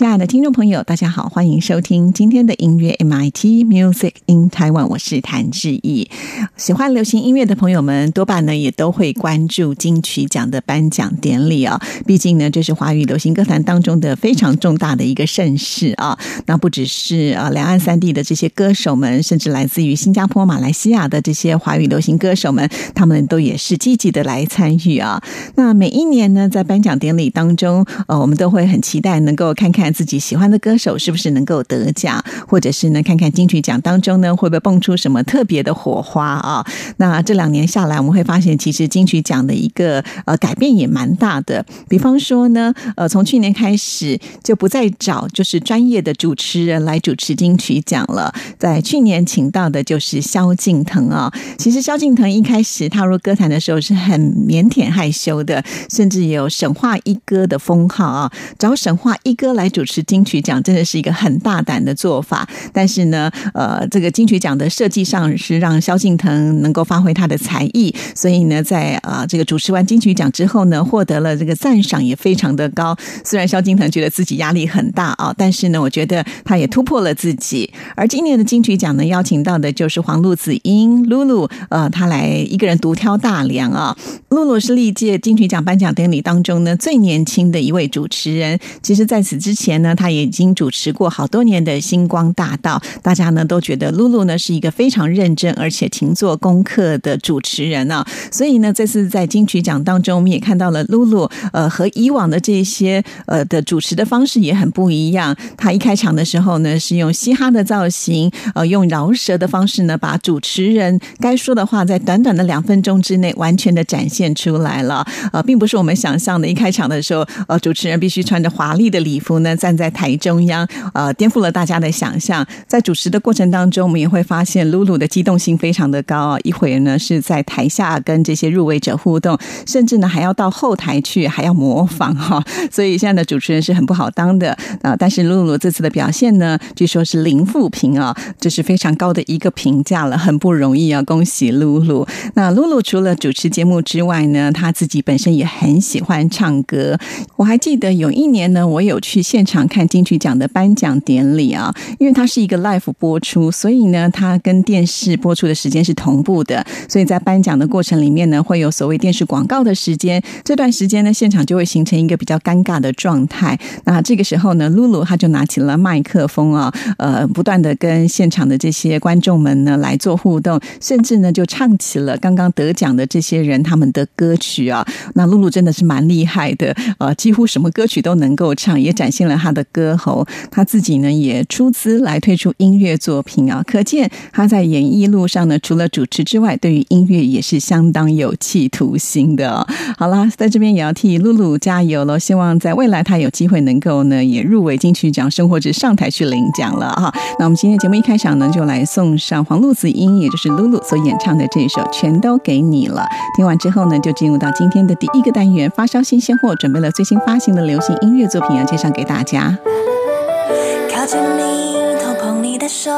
亲爱的听众朋友，大家好，欢迎收听今天的音乐 MIT Music in Taiwan，我是谭志毅。喜欢流行音乐的朋友们，多半呢也都会关注金曲奖的颁奖典礼啊。毕竟呢，这是华语流行歌坛当中的非常重大的一个盛事啊。那不只是啊，两岸三地的这些歌手们，甚至来自于新加坡、马来西亚的这些华语流行歌手们，他们都也是积极的来参与啊。那每一年呢，在颁奖典礼当中，呃，我们都会很期待能够看看。自己喜欢的歌手是不是能够得奖，或者是呢？看看金曲奖当中呢，会不会蹦出什么特别的火花啊？那这两年下来，我们会发现，其实金曲奖的一个呃改变也蛮大的。比方说呢，呃，从去年开始就不再找就是专业的主持人来主持金曲奖了，在去年请到的就是萧敬腾啊。其实萧敬腾一开始踏入歌坛的时候是很腼腆害羞的，甚至有神话一哥的封号啊，找神话一哥来主。主持金曲奖真的是一个很大胆的做法，但是呢，呃，这个金曲奖的设计上是让萧敬腾能够发挥他的才艺，所以呢，在啊这个主持完金曲奖之后呢，获得了这个赞赏也非常的高。虽然萧敬腾觉得自己压力很大啊，但是呢，我觉得他也突破了自己。而今年的金曲奖呢，邀请到的就是黄露子英露露，呃，她来一个人独挑大梁啊。露露是历届金曲奖颁奖典礼当中呢最年轻的一位主持人。其实，在此之前。前呢，他也已经主持过好多年的《星光大道》，大家呢都觉得露露呢是一个非常认真而且勤做功课的主持人啊。所以呢，这次在金曲奖当中，我们也看到了露露，呃，和以往的这些呃的主持的方式也很不一样。他一开场的时候呢，是用嘻哈的造型，呃，用饶舌的方式呢，把主持人该说的话，在短短的两分钟之内完全的展现出来了。呃，并不是我们想象的，一开场的时候，呃，主持人必须穿着华丽的礼服呢。站在台中央，呃，颠覆了大家的想象。在主持的过程当中，我们也会发现露露的机动性非常的高啊！一会儿呢是在台下跟这些入围者互动，甚至呢还要到后台去，还要模仿哈。所以现在的主持人是很不好当的啊！但是露露这次的表现呢，据说是零负评啊，这是非常高的一个评价了，很不容易啊！恭喜露露。那露露除了主持节目之外呢，她自己本身也很喜欢唱歌。我还记得有一年呢，我有去现现场。看金曲奖的颁奖典礼啊，因为它是一个 live 播出，所以呢，它跟电视播出的时间是同步的。所以在颁奖的过程里面呢，会有所谓电视广告的时间。这段时间呢，现场就会形成一个比较尴尬的状态。那这个时候呢，露露他就拿起了麦克风啊，呃，不断的跟现场的这些观众们呢来做互动，甚至呢就唱起了刚刚得奖的这些人他们的歌曲啊。那露露真的是蛮厉害的，呃，几乎什么歌曲都能够唱，也展现了。他的歌喉，他自己呢也出资来推出音乐作品啊，可见他在演艺路上呢，除了主持之外，对于音乐也是相当有企图心的。好啦，在这边也要替露露加油喽！希望在未来他有机会能够呢也入围金曲奖，生活者上台去领奖了哈。那我们今天节目一开场呢，就来送上黄露子英，也就是露露所演唱的这首《全都给你了》。听完之后呢，就进入到今天的第一个单元——发烧新鲜货，准备了最新发行的流行音乐作品要介绍给大家。家。靠近你，偷碰你的手，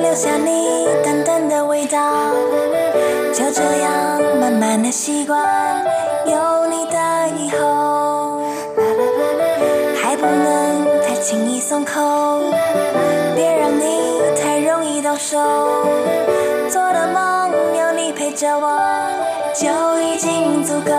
留下你淡淡的味道，就这样慢慢的习惯有你的以后，还不能太轻易松口，别让你太容易动手，做的梦有你陪着我就已经足够，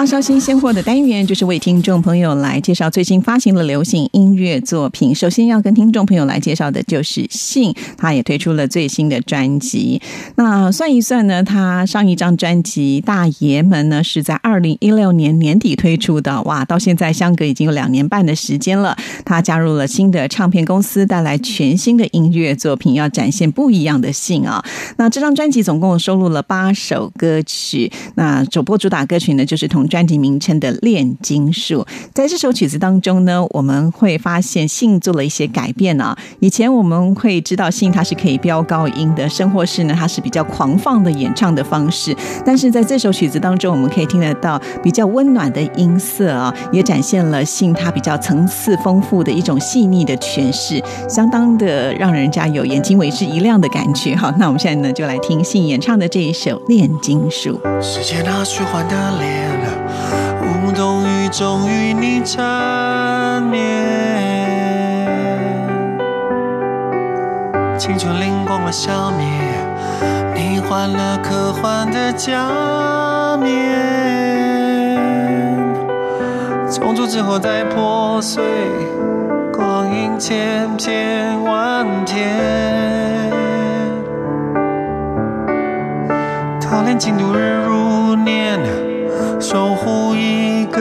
发烧新鲜货的单元，就是为听众朋友来介绍最新发行的流行音乐作品。首先要跟听众朋友来介绍的就是信，他也推出了最新的专辑。那算一算呢，他上一张专辑《大爷们》呢是在二零一六年年底推出的，哇，到现在相隔已经有两年半的时间了。他加入了新的唱片公司，带来全新的音乐作品，要展现不一样的信啊。那这张专辑总共收录了八首歌曲，那首播主打歌曲呢就是同。专专辑名称的炼金术，在这首曲子当中呢，我们会发现信做了一些改变啊。以前我们会知道信它是可以飙高音的，生活式呢它是比较狂放的演唱的方式，但是在这首曲子当中，我们可以听得到比较温暖的音色啊，也展现了信它比较层次丰富的一种细腻的诠释，相当的让人家有眼睛为之一亮的感觉。好，那我们现在呢就来听信演唱的这一首《炼金术》。时间那虚幻的脸。无动于衷与你缠绵，青春灵光了消灭，你换了科幻的假面，重组之后再破碎，光阴千千万天，他连进度日如年。守护一个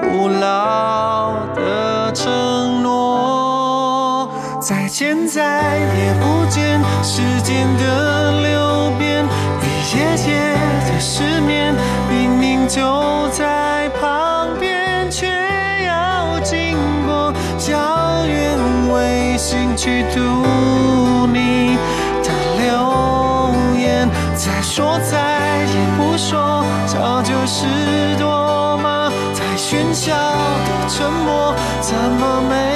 古老的承诺，再见再也不见，时间的流变，一夜夜的失眠，明明就在旁边，却要经过遥远卫星去读你的留言，再说再也不说。就是多吗？在喧嚣的沉默，怎么没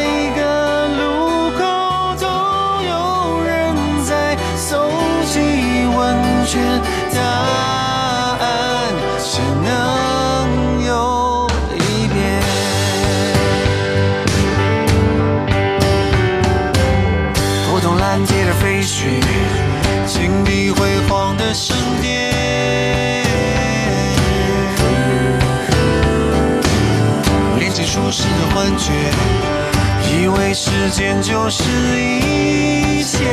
幻觉，以为时间就是一切。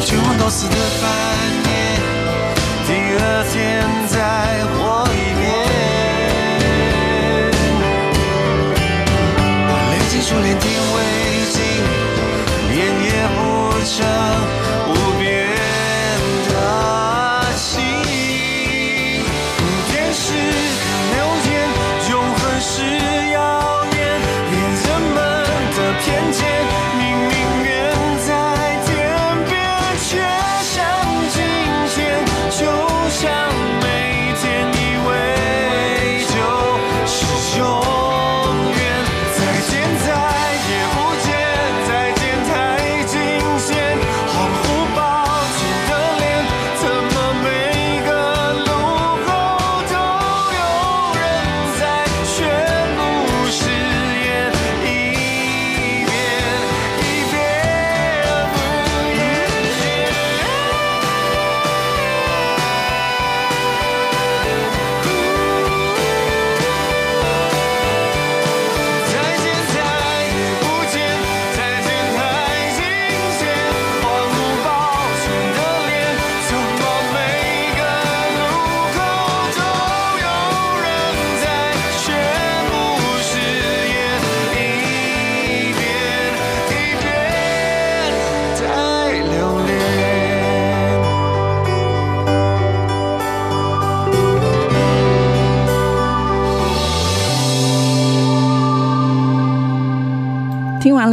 绝望到死的半夜，第二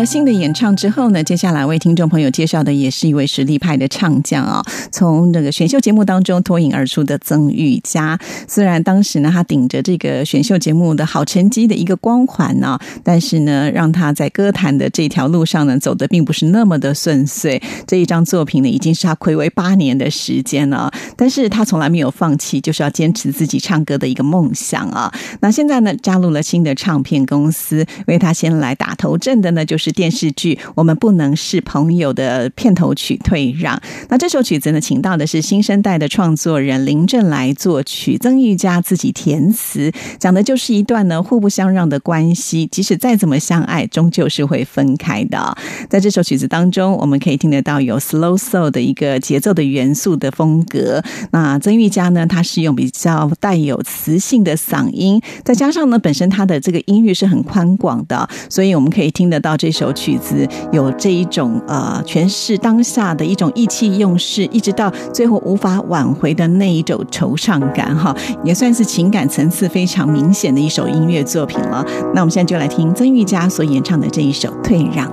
新的演唱之后呢，接下来为听众朋友介绍的也是一位实力派的唱将啊。从这个选秀节目当中脱颖而出的曾玉佳，虽然当时呢他顶着这个选秀节目的好成绩的一个光环呢，但是呢让他在歌坛的这条路上呢走的并不是那么的顺遂。这一张作品呢已经是他暌违八年的时间了，但是他从来没有放弃，就是要坚持自己唱歌的一个梦想啊。那现在呢加入了新的唱片公司，为他先来打头阵的呢。就是电视剧《我们不能是朋友》的片头曲《退让》。那这首曲子呢，请到的是新生代的创作人林正来作曲，曾玉佳自己填词，讲的就是一段呢互不相让的关系。即使再怎么相爱，终究是会分开的。在这首曲子当中，我们可以听得到有 slow soul 的一个节奏的元素的风格。那曾玉佳呢，他是用比较带有磁性的嗓音，再加上呢，本身他的这个音域是很宽广的，所以我们可以听得到。这首首曲子有这一种呃诠释当下的一种意气用事，一直到最后无法挽回的那一种惆怅感，哈，也算是情感层次非常明显的一首音乐作品了。那我们现在就来听曾玉佳所演唱的这一首《退让》。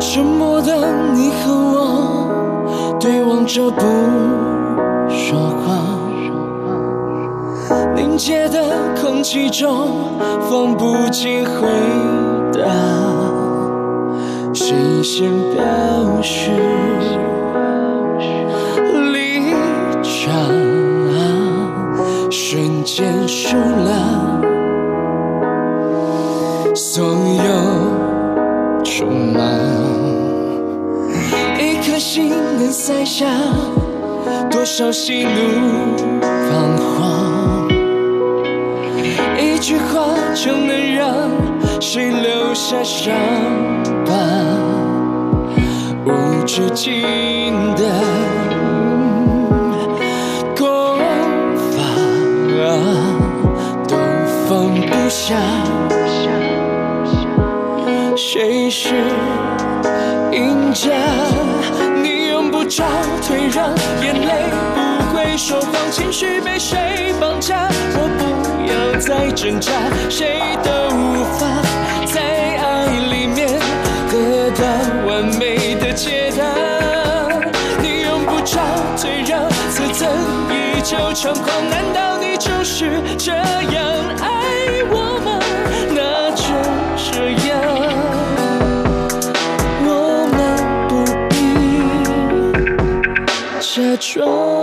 沉默的你和我对望着不说话，凝结的空气中放不进回答。谁先表示离场？瞬间输了所有筹码。一颗心能塞下多少喜怒彷徨？一句话就能让谁留下伤疤？无止境的攻防都放不下，谁是赢家？你用不着退让，眼泪不会说谎，情绪被谁绑架？我不要再挣扎，谁都无法在爱里面得到就猖狂。难道你就是这样爱我吗？那就这样，我们不必假装。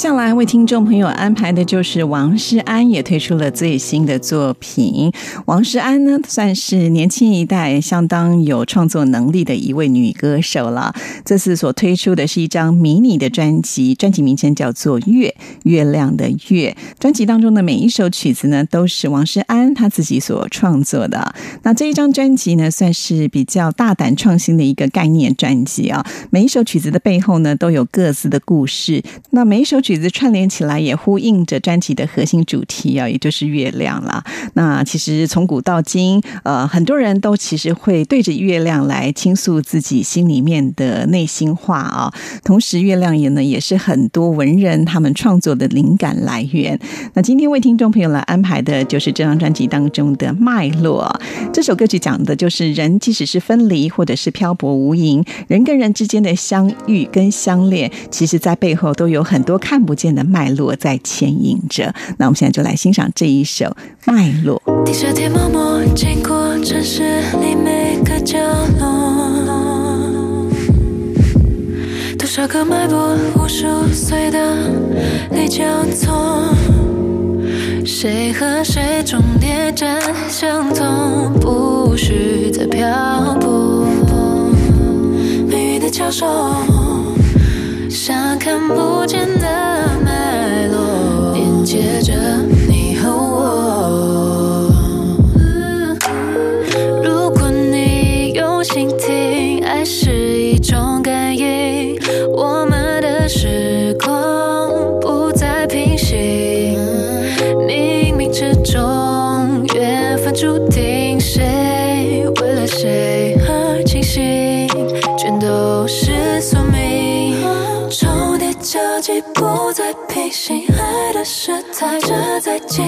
接下来为听众朋友安排的就是王诗安也推出了最新的作品。王诗安呢，算是年轻一代相当有创作能力的一位女歌手了。这次所推出的是一张迷你的专辑，专辑名称叫做《月月亮的月》。专辑当中的每一首曲子呢，都是王诗安她自己所创作的。那这一张专辑呢，算是比较大胆创新的一个概念专辑啊。每一首曲子的背后呢，都有各自的故事。那每一首曲。曲子串联起来，也呼应着专辑的核心主题啊，也就是月亮了。那其实从古到今，呃，很多人都其实会对着月亮来倾诉自己心里面的内心话啊。同时，月亮也呢，也是很多文人他们创作的灵感来源。那今天为听众朋友来安排的就是这张专辑当中的脉络。这首歌曲讲的就是人，即使是分离或者是漂泊无垠，人跟人之间的相遇跟相恋，其实在背后都有很多看看不见的脉络在牵引着。那我们现在就来欣赏这一首《脉络》。地下铁默默经过城市里每个角落，多少个脉搏，无数岁的泪交错，谁和谁终点站相同，不需再漂泊。命运的交手，像看不见的接着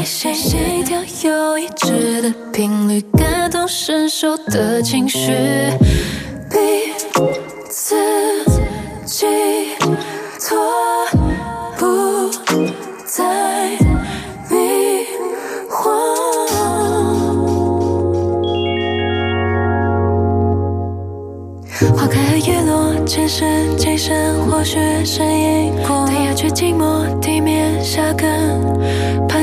这在进行，心跳有一致的频率，感同身受的情绪，彼此寄托，不再迷惑。花开和叶落，前世今生，或许身影过。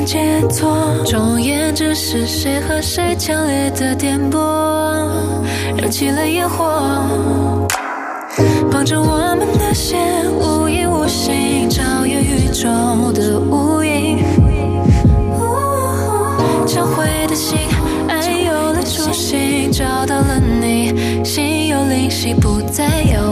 盘结错。终言只是谁和谁强烈的颠簸，燃起了烟火，绑着我们的线，无影无形，超越宇宙的无垠。交汇的心，爱有了初心，找到了你，心有灵犀，不再遥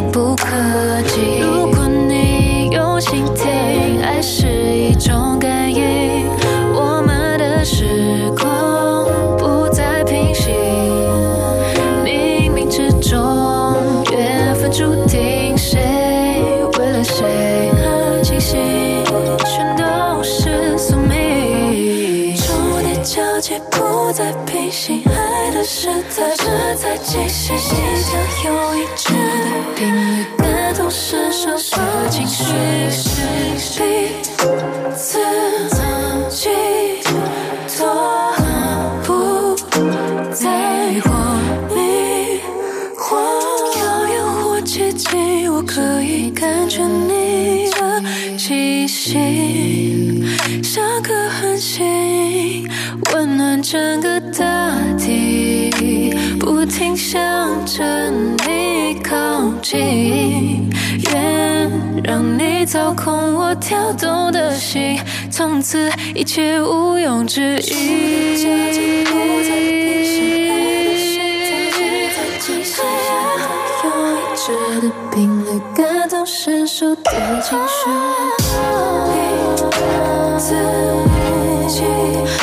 这在进行，心跳有一致的频率，感同身受的情绪，近，愿让你操控我跳动的心，从此一切毋庸置疑。有一致的频率，感同身受的情绪，彼此寄托，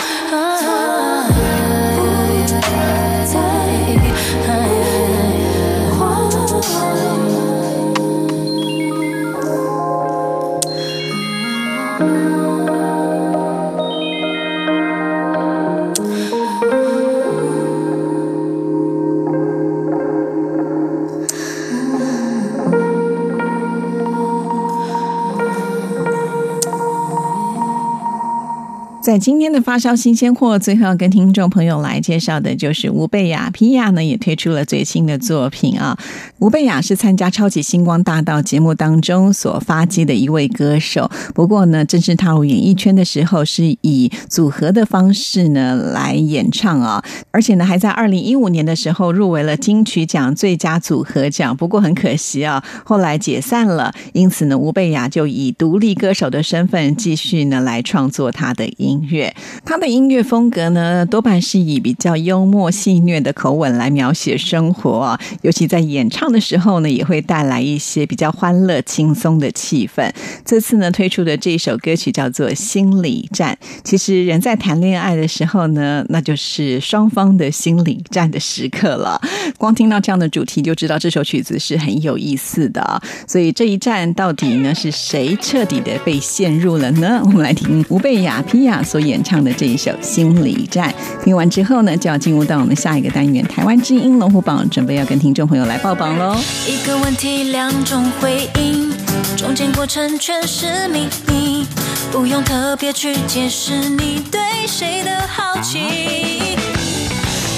今天的发烧新鲜货，最后要跟听众朋友来介绍的就是吴贝雅。皮亚呢也推出了最新的作品啊。吴贝雅是参加《超级星光大道》节目当中所发迹的一位歌手，不过呢，正式踏入演艺圈的时候，是以组合的方式呢来演唱啊，而且呢，还在二零一五年的时候入围了金曲奖最佳组合奖。不过很可惜啊，后来解散了，因此呢，吴贝雅就以独立歌手的身份继续呢来创作他的音。乐。他的音乐风格呢，多半是以比较幽默戏谑的口吻来描写生活，尤其在演唱的时候呢，也会带来一些比较欢乐、轻松的气氛。这次呢，推出的这首歌曲叫做《心理战》。其实人在谈恋爱的时候呢，那就是双方的心理战的时刻了。光听到这样的主题，就知道这首曲子是很有意思的。所以这一战到底呢，是谁彻底的被陷入了呢？我们来听吴贝雅皮亚所演唱的这一首《心理战》。听完之后呢，就要进入到我们下一个单元——台湾之音龙虎榜，准备要跟听众朋友来报榜喽。一个问题，两种回应，中间过程全是秘密，不用特别去解释你对谁的好奇。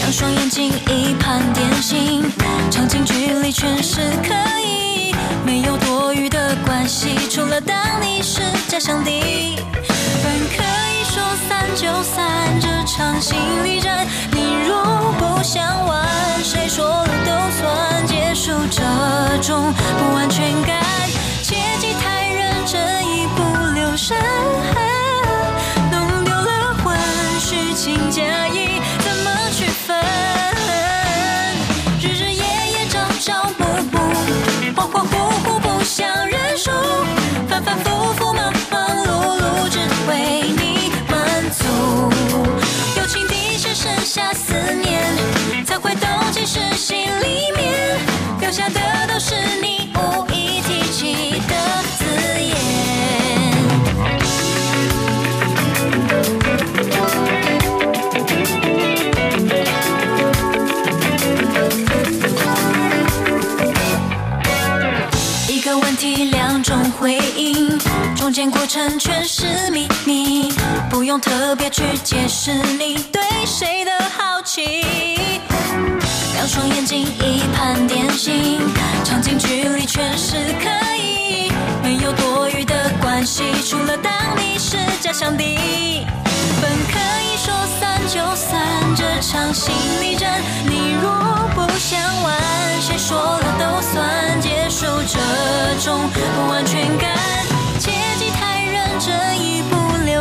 两双眼睛，一盘点心，场景距离全是可以，没有多余的关系，除了当你是假想敌。本可散就散这场心理战，你若不想玩，谁说了都算结束这种不安全感。切忌太认真，一不留神，弄丢了魂，虚情假意怎么区分？日日夜夜朝朝暮暮，恍恍惚惚不想认输，反反复复下思念，才会都其实心里中间过程全是秘密，不用特别去解释你对谁的好奇。两双眼睛，一盘点心，长近距离全是可以，没有多余的关系，除了当你是假想敌。本可以说散就散这场心理战，你若不想玩，谁说了都算结束这种不安全感。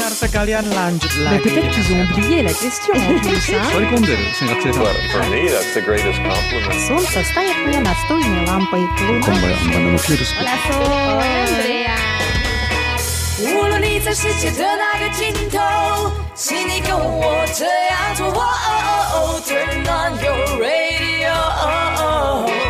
Para pendengar sekalian lanjut Mais lagi. peut-être qu'ils ont oublié la question en plus, hein Секунды, сингапсита. For me, that's the greatest compliment. Солнце станет мне настольной лампой. Луна 无论你 里，在世界的那个尽头，请你跟我这样做。Turn on your radio，阳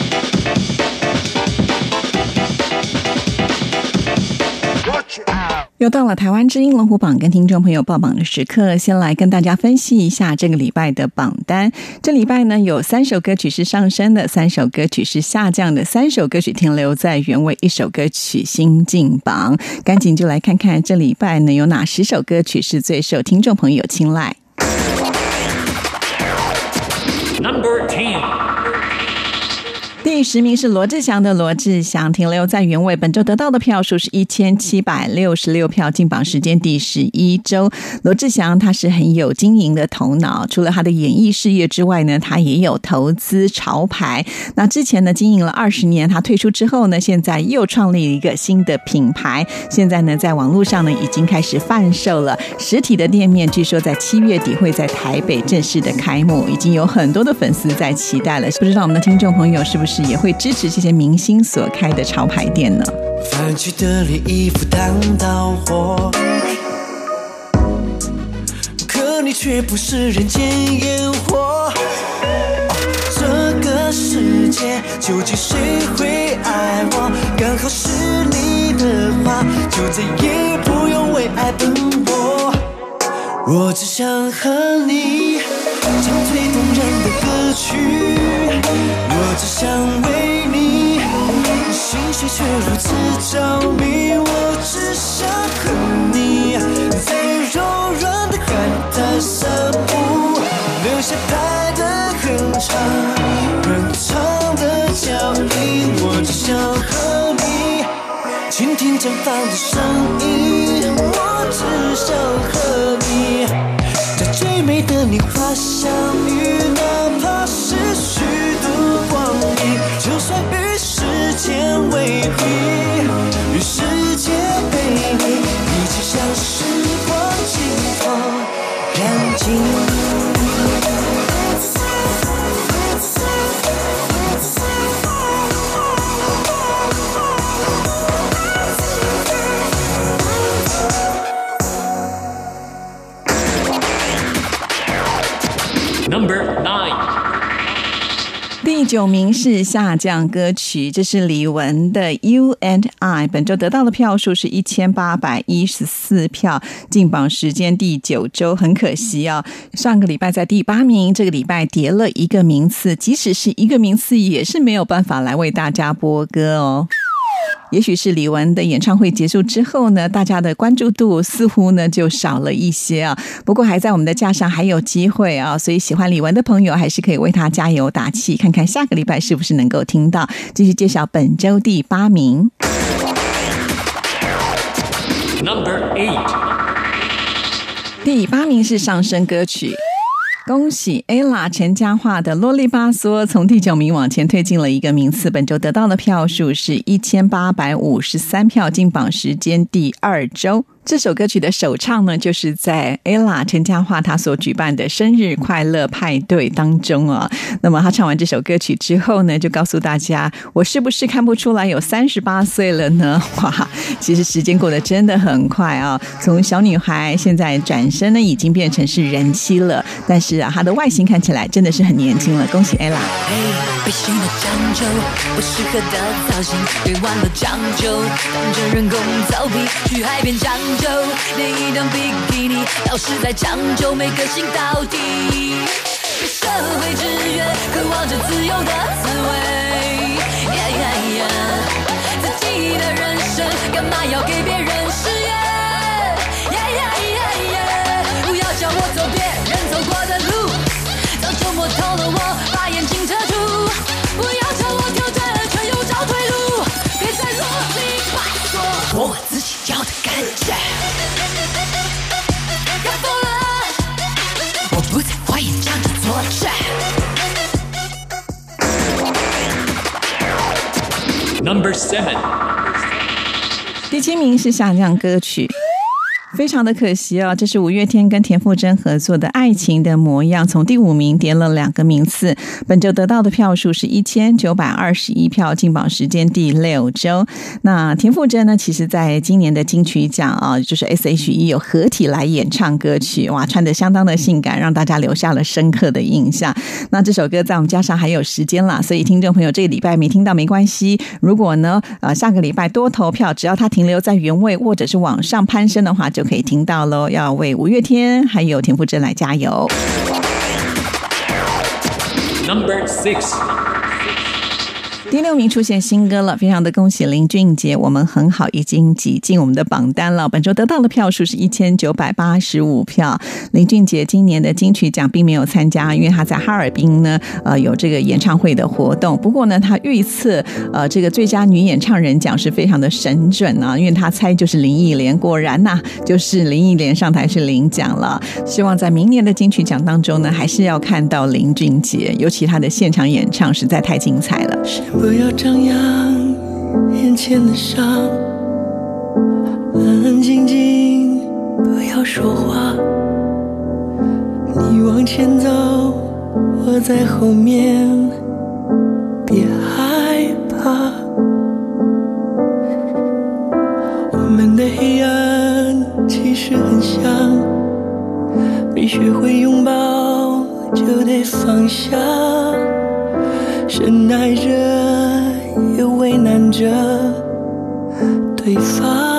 又到了台湾之音龙虎榜跟听众朋友报榜的时刻，先来跟大家分析一下这个礼拜的榜单。这礼拜呢，有三首歌曲是上升的，三首歌曲是下降的，三首歌曲停留在原位，一首歌曲新进榜。赶紧就来看看这礼拜呢有哪十首歌曲是最受听众朋友青睐。Number ten，第十名是罗志祥的罗志祥，停留在原位。本周得到的票数是一千七百六十六票，进榜时间第十一周。罗志祥他是很有经营的头脑，除了他的演艺事业之外呢，他也有投资潮牌。那之前呢，经营了二十年，他退出之后呢，现在又创立一个新的品牌。现在呢，在网络上呢，已经开始贩售了实体的店面，据说在七月底会在台北正式的开幕，已经有很多的粉丝在期待了。不知道我们的听众朋友是不是也会支持这些明星所开的潮牌店呢？泛起的涟漪赴汤蹈火，可你却不是人间烟火。这个世界究竟谁会爱我？刚好是你的话，就再也不用为爱奔波。我只想和你唱最动人的歌曲，如此着迷。我只想和你在柔软的海滩散步，留下爱的很长很长的脚印。我只想和你倾听绽放的声音，我只想和你在最美的年华相遇，九名是下降歌曲，这是李玟的《You and I》，本周得到的票数是一千八百一十四票，进榜时间第九周。很可惜啊，上个礼拜在第八名，这个礼拜跌了一个名次，即使是一个名次，也是没有办法来为大家播歌哦。也许是李玟的演唱会结束之后呢，大家的关注度似乎呢就少了一些啊。不过还在我们的架上还有机会啊，所以喜欢李玟的朋友还是可以为她加油打气，看看下个礼拜是不是能够听到。继续介绍本周第八名。Number eight，第八名是上升歌曲。恭喜 ella 陈嘉桦的《啰里吧嗦》从第九名往前推进了一个名次，本周得到的票数是一千八百五十三票，进榜时间第二周。这首歌曲的首唱呢，就是在 ella 陈嘉桦她所举办的生日快乐派对当中啊。那么她唱完这首歌曲之后呢，就告诉大家：“我是不是看不出来有三十八岁了呢？” 哇，其实时间过得真的很快啊！从小女孩现在转身呢，已经变成是人妻了。但是啊，她的外形看起来真的是很年轻了。恭喜 ella！背心的讲究，不适合的造型，别忘了讲究。当着人工造皮去海边讲就，连一张比基尼老是在讲究，没个性到底。被社会制约，渴望着自由的滋味。自己的人生干嘛要给别人施第七名是下降歌曲。非常的可惜哦，这是五月天跟田馥甄合作的《爱情的模样》，从第五名跌了两个名次。本周得到的票数是一千九百二十一票，进榜时间第六周。那田馥甄呢，其实在今年的金曲奖啊，就是 S.H.E 有合体来演唱歌曲，哇，穿的相当的性感，让大家留下了深刻的印象。那这首歌在我们加上还有时间啦，所以听众朋友这个礼拜没听到没关系。如果呢，呃，下个礼拜多投票，只要它停留在原位或者是往上攀升的话，就可以听到喽。要为五月天还有田馥甄来加油。Number six，第六名出现新歌了，非常的恭喜林俊杰，我们很好，已经挤进我们的榜单了。本周得到的票数是一千九百八十五票。林俊杰今年的金曲奖并没有参加，因为他在哈尔滨呢，呃，有这个演唱会的活动。不过呢，他预测呃这个最佳女演唱人奖是非常的神准啊，因为他猜就是林忆莲，果然呐、就是林忆莲上台是领奖了。希望在明年的金曲奖当中呢，还是要看到林俊杰，尤其他的现场演唱实在太精彩了。不要张扬眼前的伤，安安静静，不要说话。你往前走，我在后面，别害怕。我们的黑暗其实很像，没学会拥抱就得放下。深爱着，也为难着对方。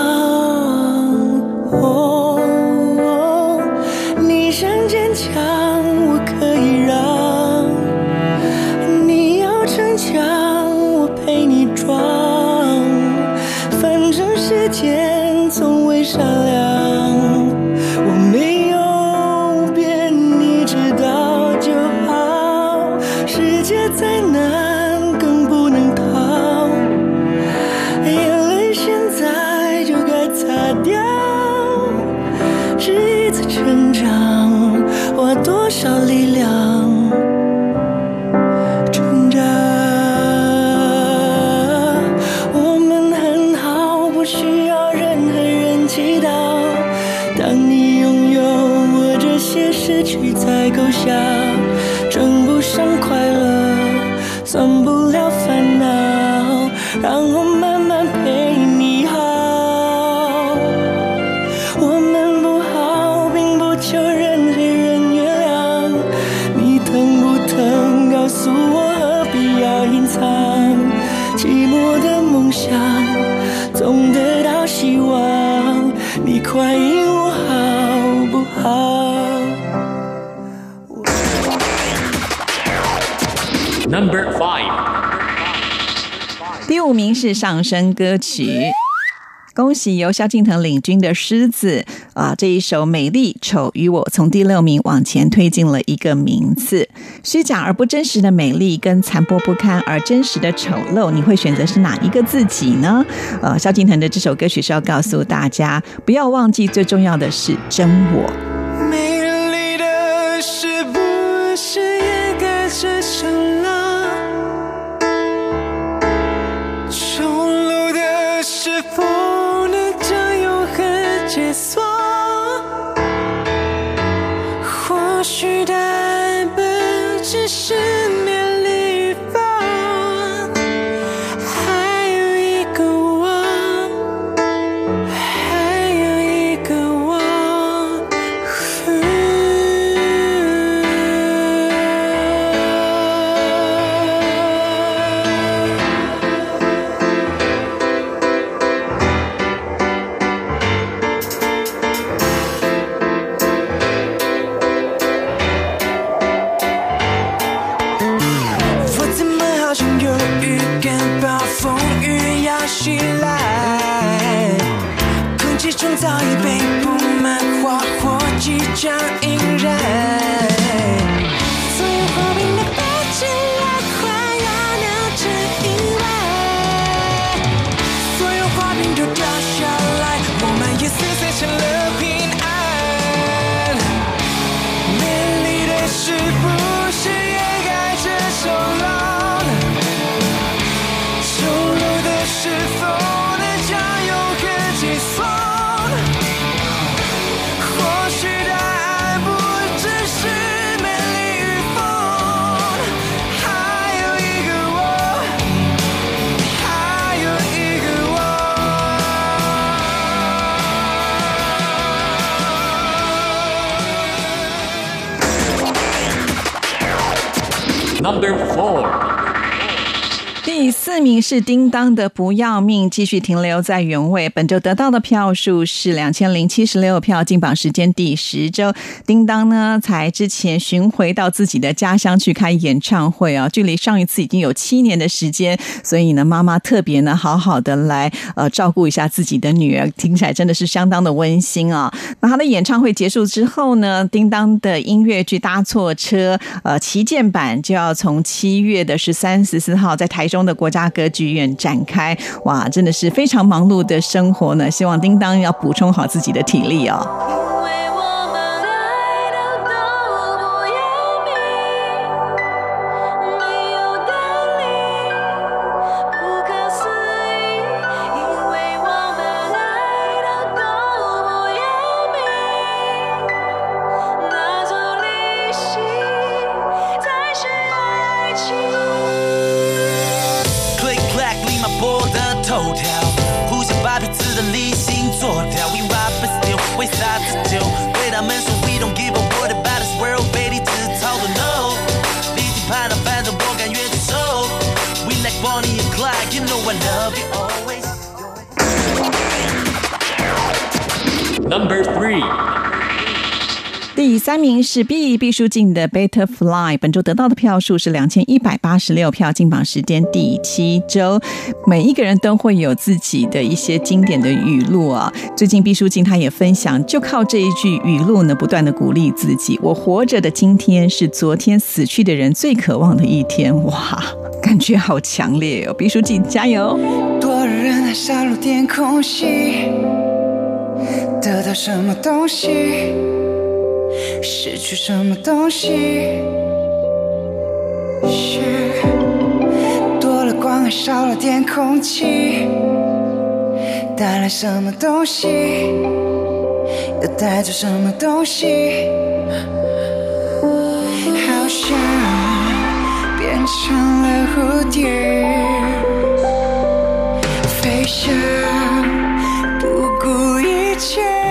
些失去才够笑，称不上快乐，算不了烦恼，让名是上升歌曲。恭喜由萧敬腾领军的《狮子》啊，这一首《美丽丑与我》从第六名往前推进了一个名次。虚假而不真实的美丽跟残破不堪而真实的丑陋，你会选择是哪一个自己呢？呃，萧敬腾的这首歌曲是要告诉大家，不要忘记最重要的是真我。Number four. 第四名是叮当的《不要命》，继续停留在原位。本周得到的票数是两千零七十六票，进榜时间第十周。叮当呢，才之前巡回到自己的家乡去开演唱会啊，距离上一次已经有七年的时间，所以呢，妈妈特别呢，好好的来呃照顾一下自己的女儿，听起来真的是相当的温馨啊。那他的演唱会结束之后呢，叮当的音乐剧《搭错车》呃旗舰版就要从七月的十三、十四号在台中的国家歌剧院展开，哇，真的是非常忙碌的生活呢。希望叮当要补充好自己的体力哦。Number three. 第三名是毕毕书尽的《Better Fly》，本周得到的票数是两千一百八十六票，进榜时间第七周。每一个人都会有自己的一些经典的语录啊。最近毕书尽他也分享，就靠这一句语录呢，不断的鼓励自己。我活着的今天是昨天死去的人最渴望的一天。哇，感觉好强烈哦！毕书尽加油！多人空隙，得到什么东西，失去什么东西。是多了光还少了点空气，带来什么东西，又带走什么东西。好像变成了蝴蝶。飞翔，顾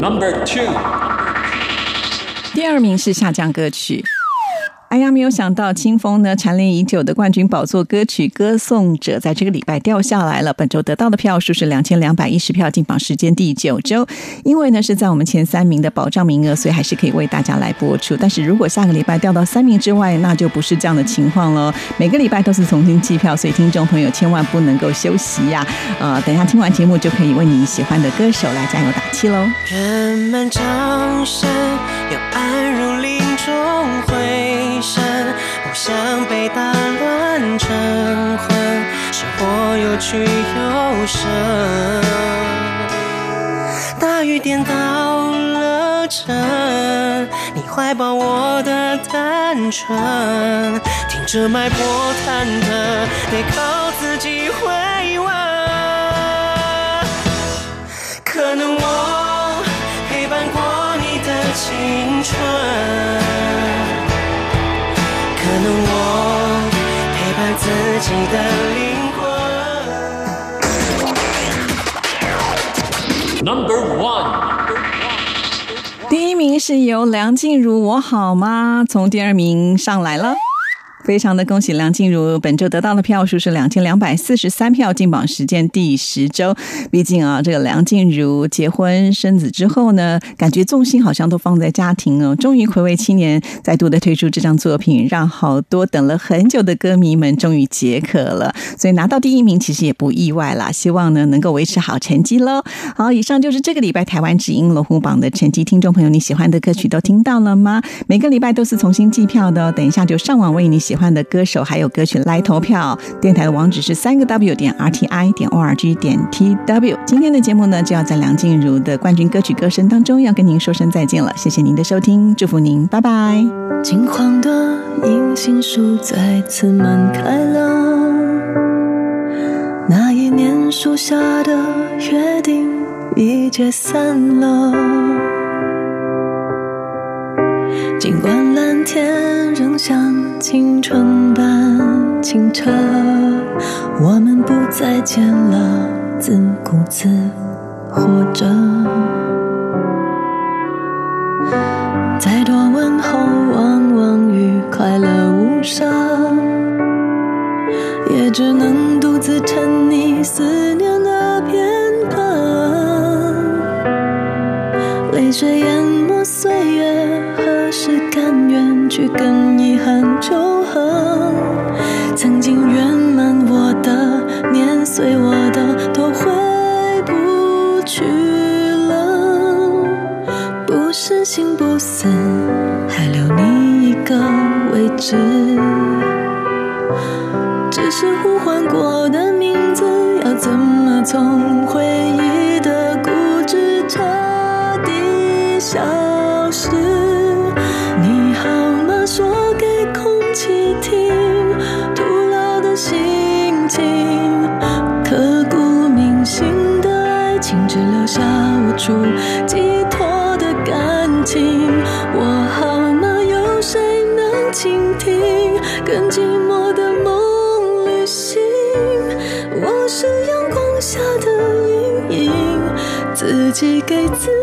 Number two. 第二名是下降歌曲。哎呀，没有想到清风呢蝉联已久的冠军宝座歌曲《歌颂者》在这个礼拜掉下来了。本周得到的票数是两千两百一十票，进榜时间第九周。因为呢是在我们前三名的保障名额，所以还是可以为大家来播出。但是如果下个礼拜掉到三名之外，那就不是这样的情况了。每个礼拜都是重新计票，所以听众朋友千万不能够休息呀、呃，等一下听完节目就可以为你喜欢的歌手来加油打气喽。人们掌声，要安如林中回声，不想被打乱成魂，生活有趣有声。大雨点倒了城，你怀抱我的单纯，听着脉搏忐忑，得靠自己回温。可能我陪伴过你的青春，己的灵魂。Number one. 第一名是由梁静茹，我好吗？从第二名上来了。非常的恭喜梁静茹，本周得到的票数是两千两百四十三票，进榜时间第十周。毕竟啊，这个梁静茹结婚生子之后呢，感觉重心好像都放在家庭哦。终于暌违七年，再度的推出这张作品，让好多等了很久的歌迷们终于解渴了。所以拿到第一名其实也不意外啦。希望呢能够维持好成绩喽。好，以上就是这个礼拜台湾之音龙虎榜的成绩。听众朋友，你喜欢的歌曲都听到了吗？每个礼拜都是重新计票的哦，等一下就上网为你。喜欢的歌手还有歌曲来投票。电台的网址是三个 W 点 R T I 点 O R G 点 T W。今天的节目呢，就要在梁静茹的冠军歌曲歌声当中，要跟您说声再见了。谢谢您的收听，祝福您，拜拜。金黄的银杏树再次满开了，那一年树下的约定已解散了。尽管蓝天仍像青春般清澈，我们不再见了，自顾自活着。再多问候，往往与快乐无涉，也只能独自沉溺思念的片刻。泪水淹去跟遗憾求和？曾经圆满我的，碾碎我的，都回不去了。不是心不死，还留你一个位置。只是呼唤过的名字，要怎么从回忆的固执彻底消失？你好？说给空气听，徒劳的心情，刻骨铭心的爱情，只留下无处寄托的感情。我好吗？有谁能倾听？更寂寞的梦旅行，我是阳光下的阴影，自己给自。